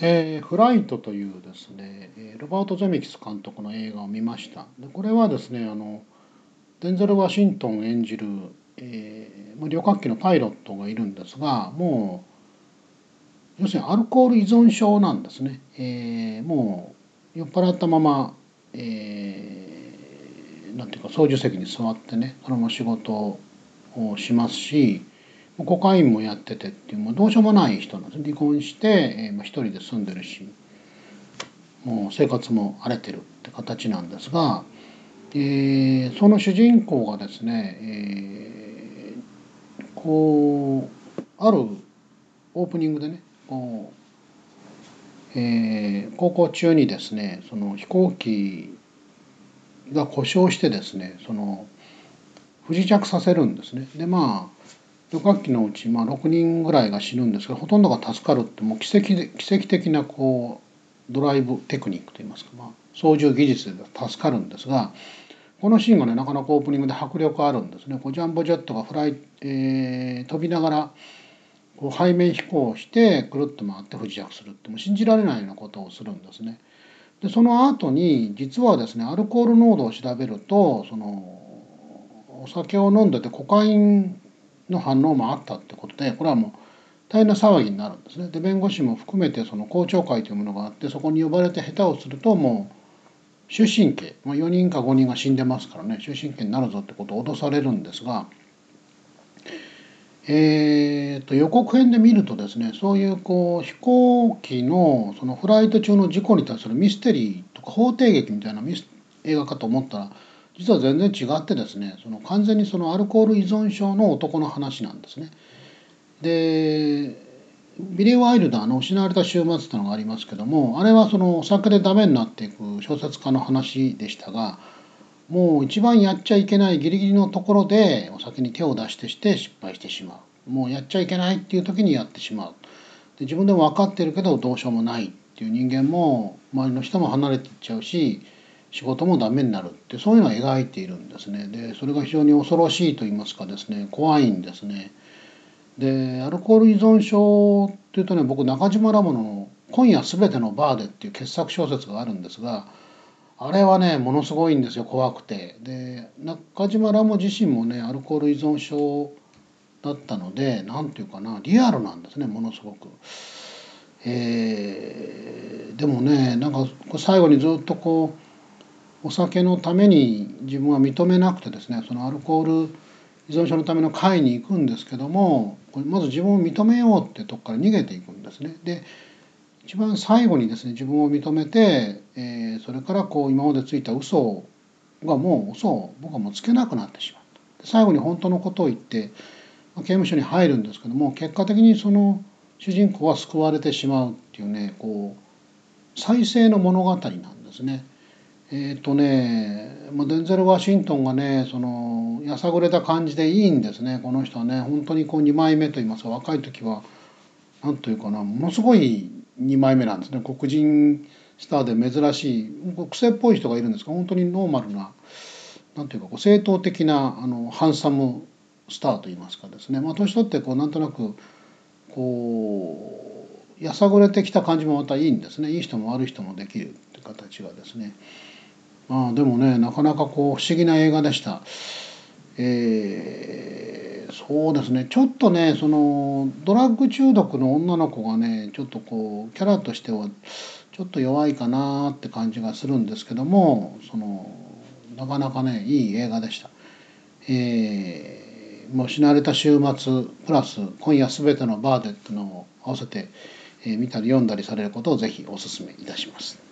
えー、フライトというですねロバート・ゼミキス監督の映画を見ました。でこれはですねあのデンゼル・ワシントン演じる、えー、旅客機のパイロットがいるんですがもう要するにアルコール依存症なんですね、えー、もう酔っ払ったまま、えー、なんていうか操縦席に座ってねそのまま仕事をしますしコカインもやっててっていうもうどうしようもない人なんです離婚して、えー、まあ、一人で住んでるしもう生活も荒れてるって形なんですが、えー、その主人公がですね、えー、こうあるオープニングでねこう、えー、高校中にですねその飛行機が故障してですねその不時着させるんですね。でまあ旅客機のうち、まあ、6人ぐらいが死ぬんですけどほとんどが助かるってもう奇跡で奇跡的なこうドライブテクニックといいますか、まあ、操縦技術で助かるんですがこのシーンがねなかなかオープニングで迫力あるんですね。こうジャンボジェットがフライ、えー、飛びながらこう背面飛行してくるっと回って不時着するってもう信じられないようなことをするんですね。でその後に実はですねアルコール濃度を調べるとそのお酒を飲んでてコカインの反応もあったってことでこれはもう大変な騒ぎになるんですね。で弁護士も含めてその公聴会というものがあってそこに呼ばれて下手をするともう終身刑、まあ、4人か5人が死んでますからね終身刑になるぞってことを脅されるんですが、えー、と予告編で見るとですねそういうこう飛行機のそのフライト中の事故に対するミステリーとか法廷劇みたいなミス映画かと思ったら実は全然違ってですねその完全にそのアルコール依存症の男の話なんですね。でビリー・ワイルダーの「失われた週末」っていうのがありますけどもあれはそのお酒でダメになっていく小説家の話でしたがもう一番やっちゃいけないギリギリのところでお酒に手を出してして失敗してしまうもうやっちゃいけないっていう時にやってしまうで自分でも分かってるけどどうしようもないっていう人間も周りの人も離れていっちゃうし仕事もダメになるってそういうのを描いているんですね。でそれが非常に恐ろしいと言いますかですね怖いんですね。でアルコール依存症っていうとね僕中島ラモの「今夜すべてのバーで」っていう傑作小説があるんですがあれはねものすごいんですよ怖くて。で中島ラモ自身もねアルコール依存症だったので何て言うかなリアルなんですねものすごく。えー、でもねなんか最後にずっとこうお酒のために自分は認めなくてですねそのアルコール依存症のための会に行くんですけどもまず自分を認めようってとこから逃げていくんですね。で一番最後にですね自分を認めて、えー、それからこう今までついた嘘がもう嘘を僕はもうつけなくなってしまう最後に本当のことを言ってまあ刑務所に入るんですけども結果的にその主人公は救われてしまうっていうねこう再生の物語なんですね。えっ、ー、とねまあデンゼル・ワシントンがねそのやさぐれた感じでいいんですねこの人はね。本当にこう2枚目といいますか若い時は何というかなものすごい2枚目なんですね。黒人スターで珍しい癖っぽい人がいるんですが本当にノーマルな何ていうかこう正統的なあのハンサムスターといいますかですね、まあ、年取ってこうなんとなくこうやさぐれてきた感じもまたいいんですねいい人も悪い人もできるって形がですね。まあでもねなかなかこう不思議な映画でした。えー、そうですねちょっとねそのドラッグ中毒の女の子がねちょっとこうキャラとしてはちょっと弱いかなって感じがするんですけどもそのなかなかねいい映画でした。えー、もう死なれた週末プラス今夜すべてのバーでっていうのを合わせて、見たり読んだりされることをぜひお勧めいたします。